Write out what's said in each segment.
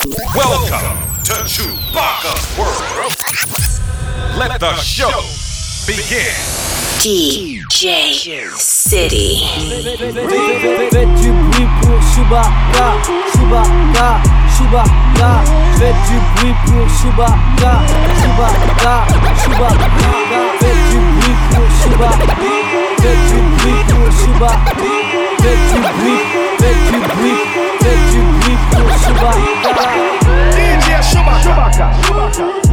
Welcome to Chewbacca's World. Let the show begin. DJ City. Faites du bruit pour Chewbacca, Chewbacca, Chewbacca. Faites du bruit pour Chewbacca, Chewbacca, Chewbacca. Faites du bruit pour Chewbacca. Faites du bruit pour Chewbacca. Faites du bruit, faites du bruit, faites du pour Chewbacca. DJ Chewbacca.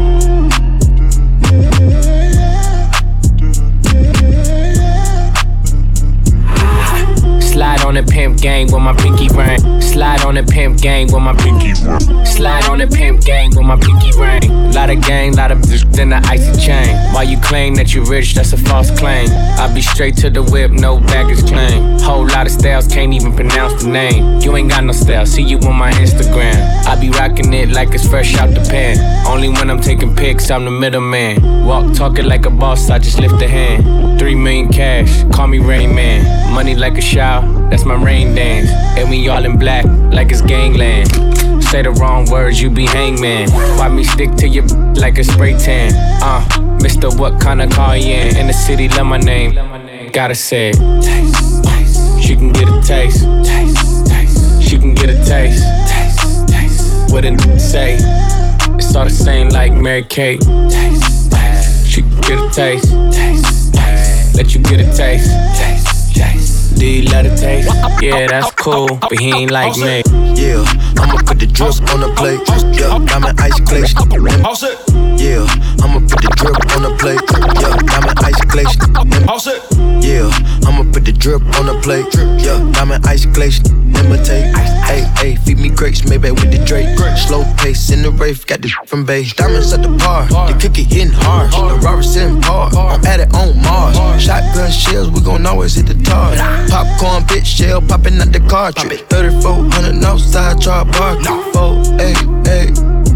Slide on the pimp gang with my pinky ring. Slide on the pimp gang with my pinky ring. Slide on the pimp gang with my pinky ring. Lot of gang, lot of bitch, then the icy chain. Why you claim that you rich, that's a false claim. I be straight to the whip, no baggage claim. Whole lot of styles, can't even pronounce the name. You ain't got no style, see you on my Instagram. I be rocking it like it's fresh out the pan. Only when I'm taking pics, I'm the middleman. Walk talking like a boss, I just lift a hand. Three million cash, call me Rain Man. Money like a shower, that's my rain dance. And we all in black, like it's gangland. Say the wrong words, you be hangman. Why me stick to your like a spray tan? Uh, Mr. What kind of car you in? In the city, love my name. Gotta say. Taste, taste. She can get a taste. Taste, taste. She can get a taste. Taste, taste. What it say? It's all the same like Mary Kate. Taste, taste. She can get a taste. Taste, taste. Let you get a taste. Taste, taste. Do you love the taste? Yeah, that's cool, but he ain't like me. Yeah, I'ma put the drip on the plate. Yeah, diamond ice glacier. All set. Yeah, I'ma put the drip on the plate. Yeah, diamond ice glacier. All set. Yeah, I'ma put the drip on the plate. Yeah, diamond ice glacier. Imitate. Hey, hey, feed me grapes, maybe with the Drake. Slow pace in the rave, got this from base. Diamonds at the bar, the cookie hitting hard. The Robert's in par, I'm at it on Mars. Shotgun shells, we gon' always hit the tar. Popcorn, bitch, shell popping out the cartridge. 3400 outside, try bar. Four, hey, hey.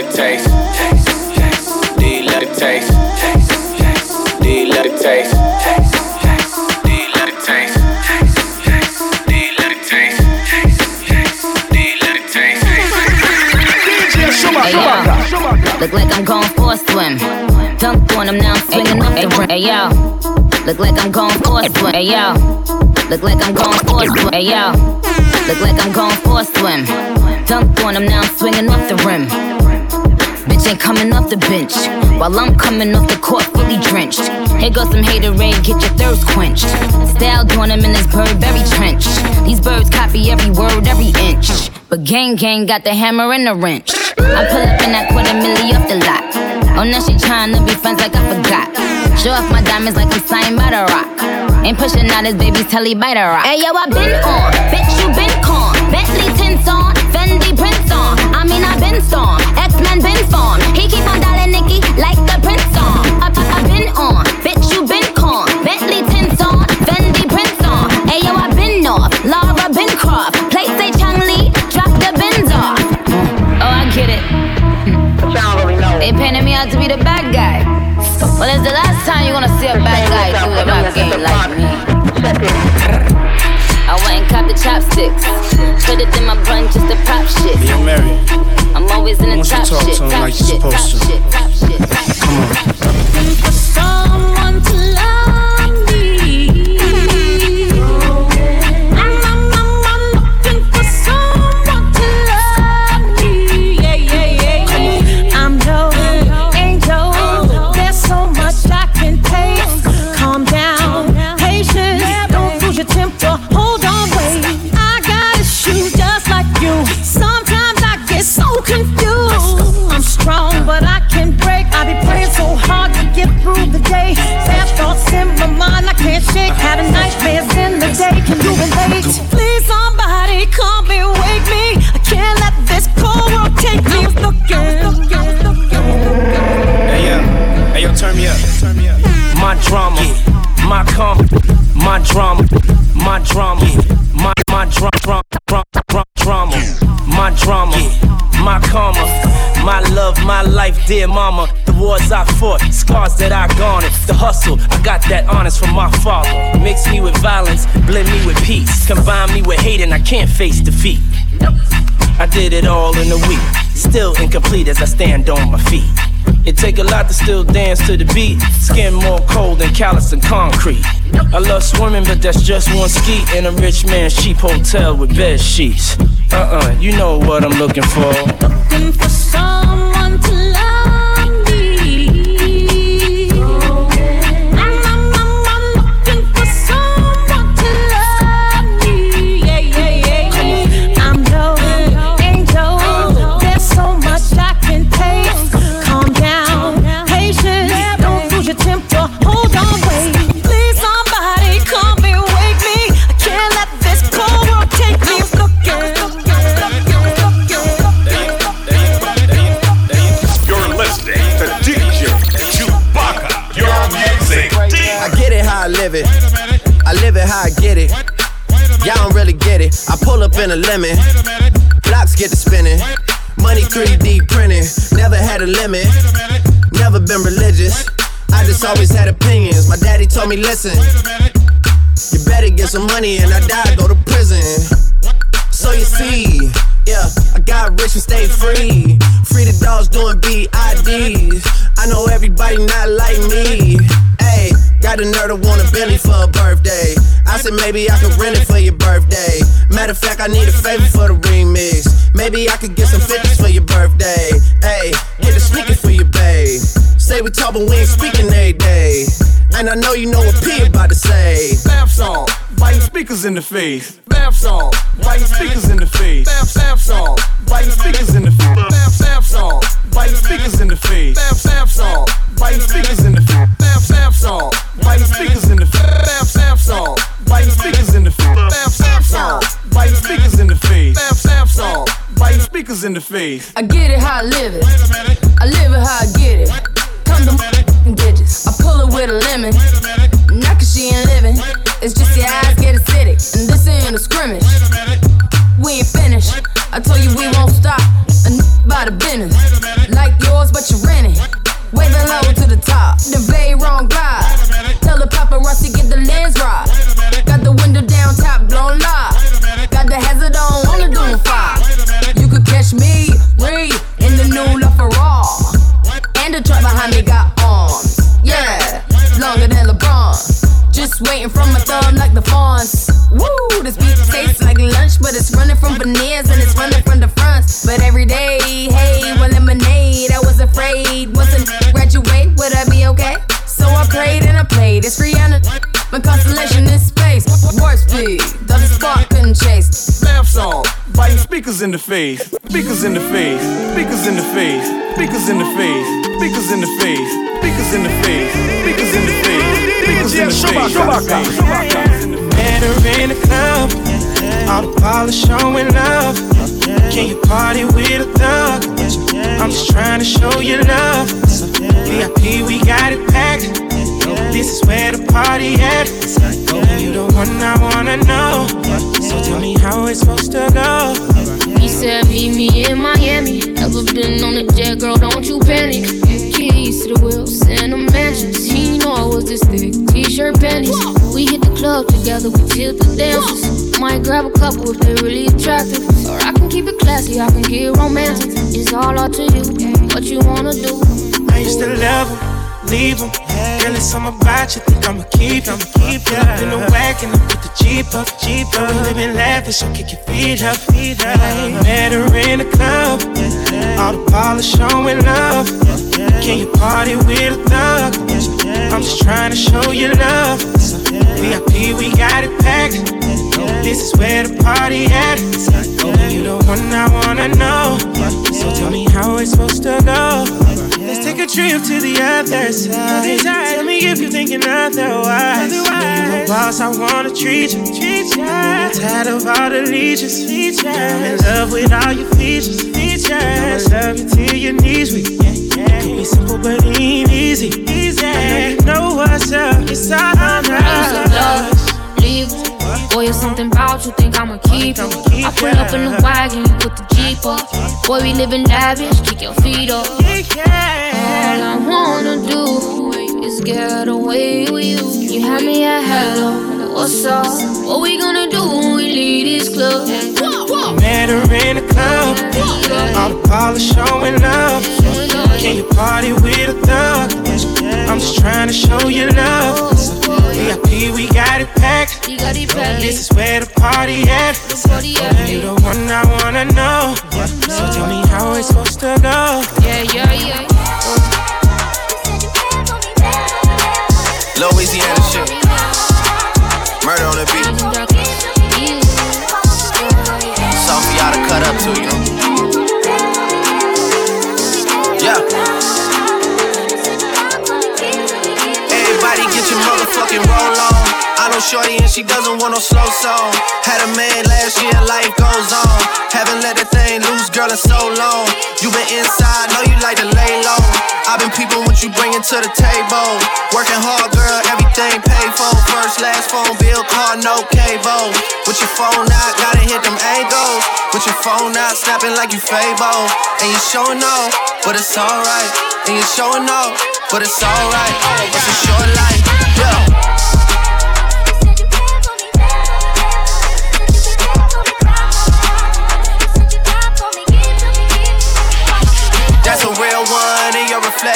Let you taste. Do you love the taste? Do you love the taste? Look like I'm going for a swim. Dunked on him now, I'm swinging up the rim. Hey yo, look like I'm going for a swim. Hey yo, look like I'm going for a swim. Hey yo, look like I'm going for a swim. Dunked on him now, I'm swinging off the rim. Bitch ain't coming off the bench while I'm coming off the court fully drenched. Here goes some haterade, get your thirst quenched. Style doing him in this Burberry trench. These birds copy every word, every inch. But gang gang got the hammer and the wrench. I pull up in that quarter milli off the lot. Oh, now she tryna be friends like I forgot. Show off my diamonds like I'm signed by the rock. Ain't pushing out his baby's telly by the rock. Hey yo, I been on, bitch you been con. Bentley tints on, Fendi prints on. I mean I been storm, X-Men been formed. He keep on dialing Nicky like the prince on. Fought, scars that I garnered, the hustle, I got that honest from my father. Mix me with violence, blend me with peace, combine me with hate, and I can't face defeat. I did it all in a week, still incomplete as I stand on my feet. It take a lot to still dance to the beat. Skin more cold than callous and concrete. I love swimming, but that's just one ski in a rich man's cheap hotel with bed sheets. Uh-uh, you know what I'm looking for. Looking for it. I pull up in a lemon. Blocks get to spinning. Money 3D printing. Never had a limit. Never been religious. I just always had opinions. My daddy told me, listen. You better get some money and I die, go to prison. So you see, yeah, I got rich and stayed free. Free the dogs doing BIDs. I know everybody not like me. Hey, got a nerd to want a Bentley for a birthday. I said maybe I could rent it for your birthday. Matter of fact, I need a favor for the remix. Maybe I could get some 50s for your birthday. Hey, get a sneaker for your babe. Say we talk, but we ain't speaking every day. And I know you know what P about to say. Bath salt, biting speakers in the face. Bath salt, biting speakers in the face. Bath bath salt, biting speakers in the face. Bath bath salt, biting speakers in the face. Bath bath salt, biting speakers in the face. Bath bath salt, biting speakers in the face. Bath bath salt, biting speakers in the face. Bath bath salt, biting speakers in the face. Bath bath salt, biting speakers in the face. I get it how I live it. I live it how I get it. Come to and digits. I pull it with a lemon. Not cause she ain't living. It's speakers in the face. Speakers in the face. Speakers in the face. Speakers in the face. Speakers in the face. Speakers in the face. Speakers in the face. Speakers in the face. Chewbacca. Met her in the club, all the polish showing love. Can you party with a thug? I'm just trying to show you love. VIP, we got it packed. This is where the party at. You the one I wanna know. So tell me how it's supposed to go. He said, Meet me in Miami. Never been on a jet, girl, don't you panic. Keys to the wheels and the mansions. He know I was this thick. T-shirt panties. We hit the club together, we tilt the dances. Might grab a couple if they're really attractive. Or I can keep it classy, I can get romantic. It's all up to you, what you wanna do. I used to love him, leave him. Girl, it's something about you, I'ma keep him. Keep him up in the wagon, I put the Jeep up, Jeep up. Living lavish, so kick your feet up, feet up. Met her in the club, all the polish showing love. Can you party with a thug? I'm just trying to show you love. VIP, we got it packed. This is where the party at. You the one I wanna know. So tell me how it's supposed to go trip to the other side. Tell me if you're thinking otherwise. You're a boss, I wanna treat you. Treat. I'm tired of all the leeches. I'm in love with all your features. features. I'm love you till your knees weak. Yeah, yeah. Can be simple but it ain't easy. easy. I know you know what's up. It's all on us. Leave Boy, it's something about you, think I'ma keep it. I pull up in the wagon, you put the Jeep up. Boy, we living lavish, kick your feet up. All I wanna do is get away with you. You had me at hello, what's up? What we gonna do when we leave this club? Met her in the club, all the polish showing up. Can you party with a thug? I'm just trying to show you love. VIP, we got it packed. This is where the party at. You the one I wanna know. So tell me how it's supposed to go. Yeah, yeah, yeah. Louisiana shit. Murder on the beat. Something for y'all to cut up to, you motherfucking roll on. I know Shorty and she doesn't want no slow song. Had a man last year, life goes on. Haven't let the thing loose, girl, in so long. You been inside, know you like to lay low. I've been peeping what you bringing to the table. Working hard, girl, everything paid for. First, last phone bill, car, no cable. With your phone out, gotta hit them angles. With your phone out, snapping like you Fable. And you showing off, but it's alright. And you showing off, but it's alright. It's a short life, yeah.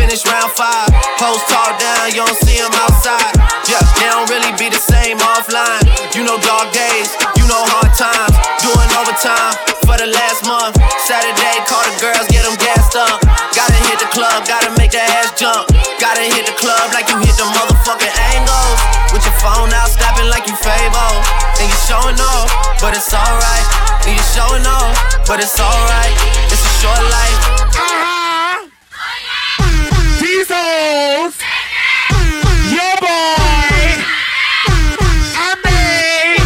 Finish round five. Post talk down, you don't see them outside. Yeah, they don't really be the same offline. You know dog days, you know hard times. Doing overtime for the last month. Saturday, call the girls, get them gassed up. Gotta hit the club, gotta make the ass jump. Gotta hit the club like you hit the motherfucking angles. With your phone out, snapping like you Fable. And you showing off, but it's alright. And you showing off, but it's alright. It's a short life. Hoes, your boy, I made.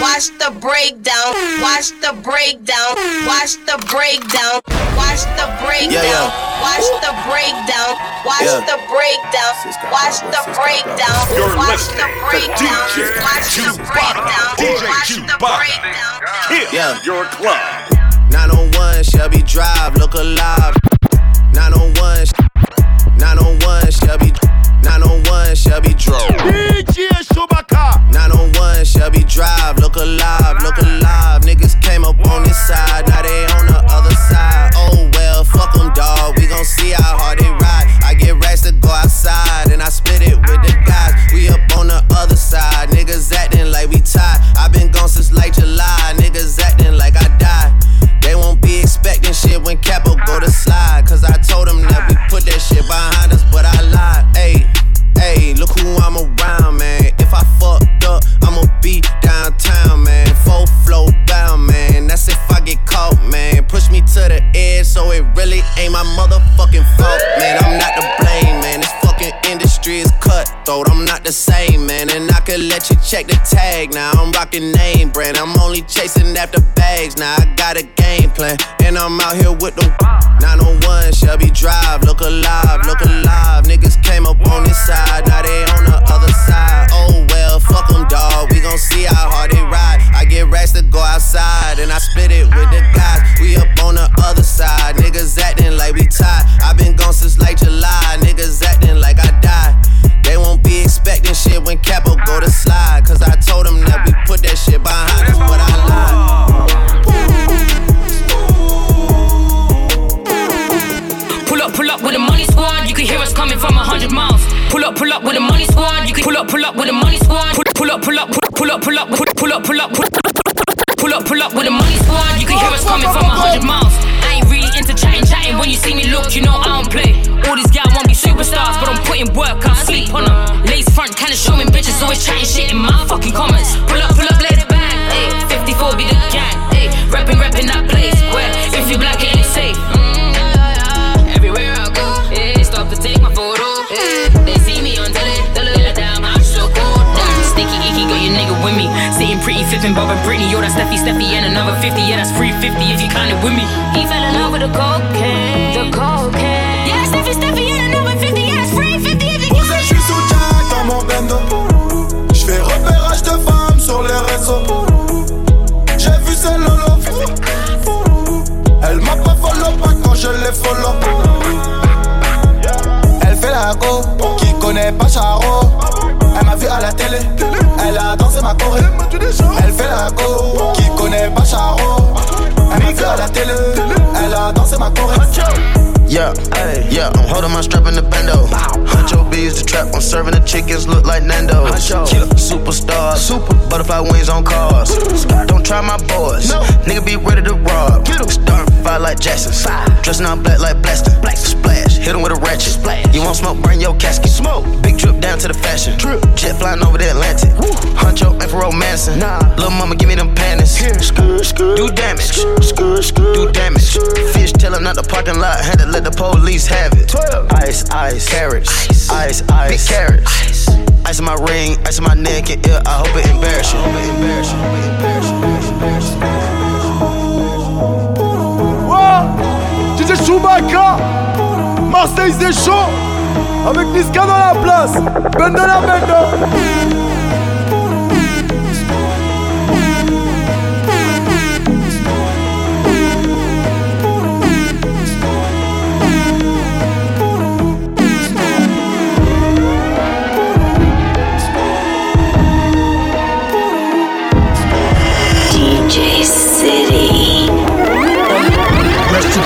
Watch the breakdown. Watch the breakdown. Watch the breakdown. Watch the breakdown. Yeah, yeah. Watch the breakdown. Watch Yeah. the breakdown. Watch the breakdown. You're Watch the breakdown. Watch the breakdown. DJ Watch the breakdown. Kill Yeah. your club. 901 Shelby Drive, look alive. 901, 901 Shelby, 901 Shelby Drive. DJ Chewbacca. 901 Shelby Drive, look alive, look alive. Niggas came up on this side, now they on the other side. Oh well, fuck them, dawg. We gon' check the tag now. I'm rocking name brand. I'm only chasing after bags now. I got a game plan. And I'm out here with the 901 Shelby Drive. Look alive, look alive. Steffi, and another 50. Yeah, that's free 50 if you count it with me. He fell in love with the cocaine. The cocaine. Yeah, Steffi, Steffi, and another 50. Yeah, that's free 50 if you count it. Je suis sous Jack dans mon bendo. J'fais repérage de femmes sur les réseaux. J'ai vu ses lolo. Elle m'a pas follow pas quand je les follow. Elle fait la go, qui connaît pas Charo. M'a vu à la télé, elle a dansé ma choré. Elle fait la go, qui connaît pas Charo. Elle m'a vu à la télé, elle a dansé ma choré. Yeah, yeah, I'm holding my strap in the bendo. Huncho B is the trap, I'm serving the chickens, look like Nando's. Yeah, superstars, super butterfly wings on cars. Don't try my boys, nigga be ready to rob. Starting fight like Jackson, dressing all black like Blasting. Hit him with a ratchet. Splash. You want smoke, burn your casket. Smoke, big drip down to the fashion. Jet flying over the Atlantic. Huncho ain't for romancing. Little mama, give me them panties. Do damage, do damage. Fish tailing out the parking lot, had to let the police have it. Ice, ice, carrots, ice, ice, big carrots. Ice in my ring, ice in my neck and ear. I hope it embarrass you. I hope it embarrass you. Wow DJ Chewbacca Marseille c'est chaud. Avec Niska dans la place. Bendo la bendo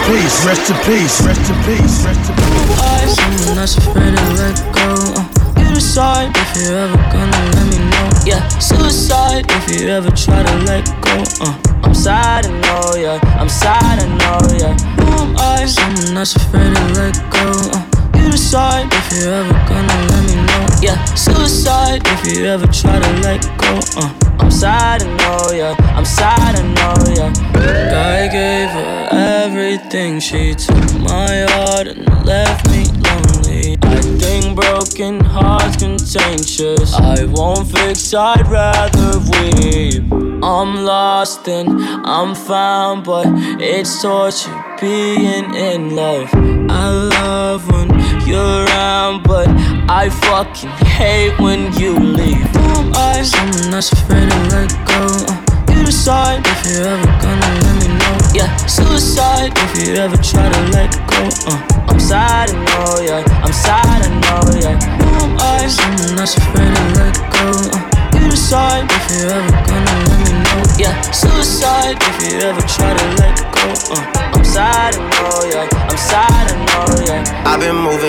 peace, rest in peace, rest in peace, rest in peace. Someone that's afraid to let go. Uh, you decide if you're ever gonna let me know. Yeah, suicide if you ever try to let go. Uh, I'm sad, I know, yeah. I'm sad, I know, yeah. Who am I? Someone that's afraid to let go. Uh, you decide if you're ever gonna let me know. Yeah, suicide if you ever try to let go. Uh, I'm sad, to know, yeah. I'm sad, I know, yeah. I gave her everything. She took my heart and left me lonely. I think broken hearts contagious. I won't fix, I'd rather weep. I'm lost and I'm found, but it's torture being in love. I love when you're around, but I fucking hate when you leave. Who am I? Someone that's afraid to let go. Uh, you decide if you're ever gonna let me know. Yeah, suicide if you ever try to let go. Uh, I'm sad, I know, yeah.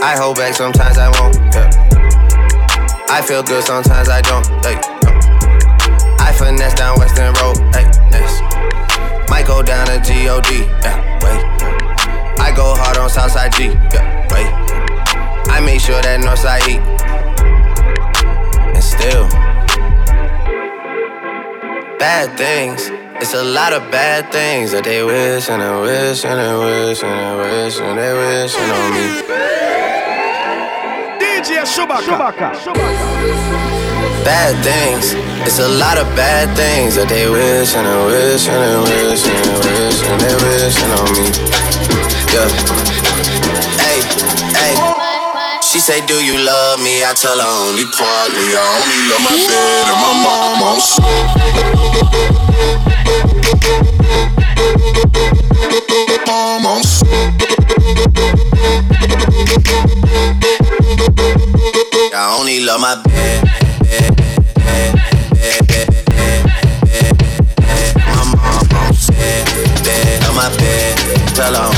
I hold back, sometimes I won't. Yeah. I feel good, sometimes I don't. Hey. I finesse down Weston Road. Hey, next. Might go down to God. Yeah, wait. I go hard on Southside G. Yeah, wait. I make sure that Northside eat. And still, bad things. It's a lot of bad things that they wish and they wish and they wish and they wish and they wishing on me. DJ Chewbacca Bad things. It's a lot of bad things that they wish and they wish and they wish and they wish and they wishing on me. Yeah. She say, Do you love me? I tell her only partly. I only love my bed and my oh, mom on Mom on I only love my bed. bed, bed, bed, bed, bed, bed, bed. My mom on bed on my bed. Tell her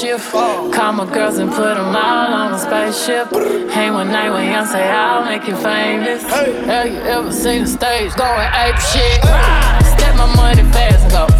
shift. Call my girls and put them all on a spaceship. Hang one night with Young, say I'll make you famous. Have you ever seen the stage going ape shit? Step my money fast and go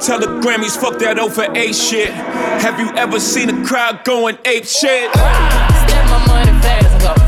Tell the Grammys, fuck that over A shit. Have you ever seen a crowd going ape shit? Step my money fast and go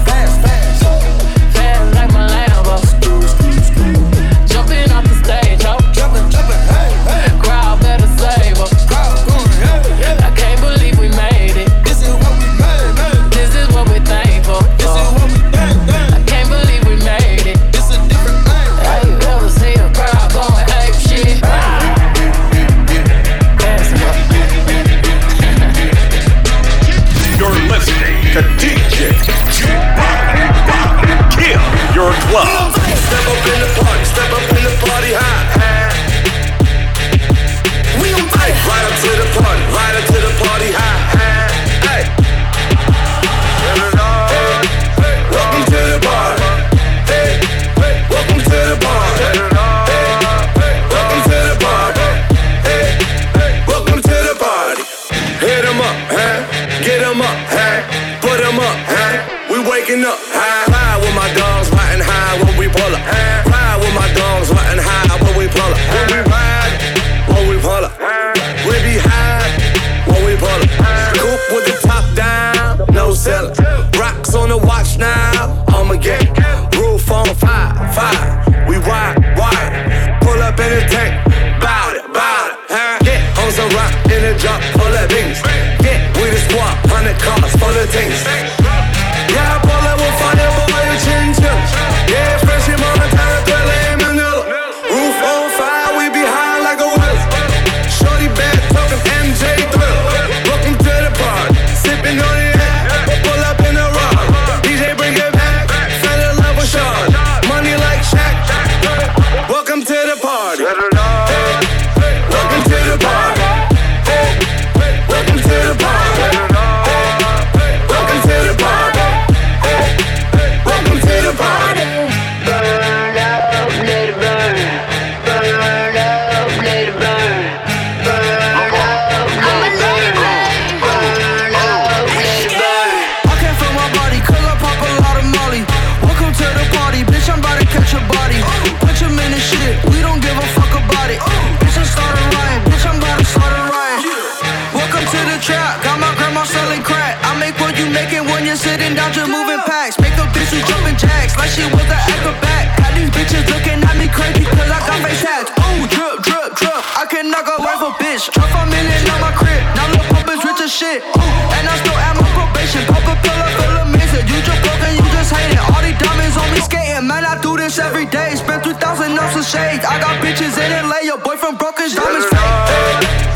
making sitting down, just moving packs. Make a bitch who jumping jacks, like she was an acrobat. Got these bitches looking at me crazy, cause I got face tats. Ooh, drip, drip, drip, I can knock a wife a bitch. Drop a million on my crib, now look pump is rich as shit. Ooh, and I still at my probation, pop a pill up, feel amazing. You just broken, you just hating. All these diamonds on me skating, man, I do this every day. Spend 3,000 ounces of shades. I got bitches in LA, your boyfriend broke his diamonds fake.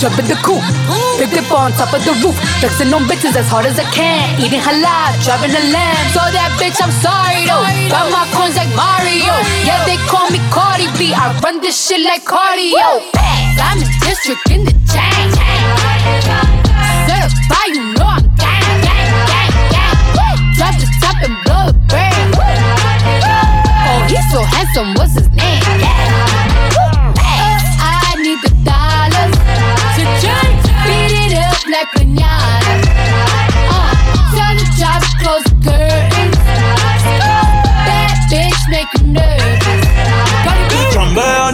jump in the coupe, big dip on top of the roof, flexing on bitches as hard as I can, eating halal, driving a lamb. So that bitch, I'm sorry though. Got my coins like Mario. Yeah, they call me Cardi B. I run this shit like cardio. Diamond District in the chain. Certified, you know I'm gang, gang, gang, gang. Drop the top and blow a brand. Oh, he's so handsome, what's his name?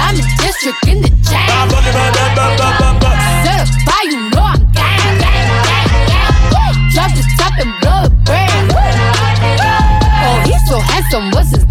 Diamond District in the chain. Certified, you know I'm gang, gang, gang, gang. Drop the top and blow a brand. Oh, he's so handsome, what's his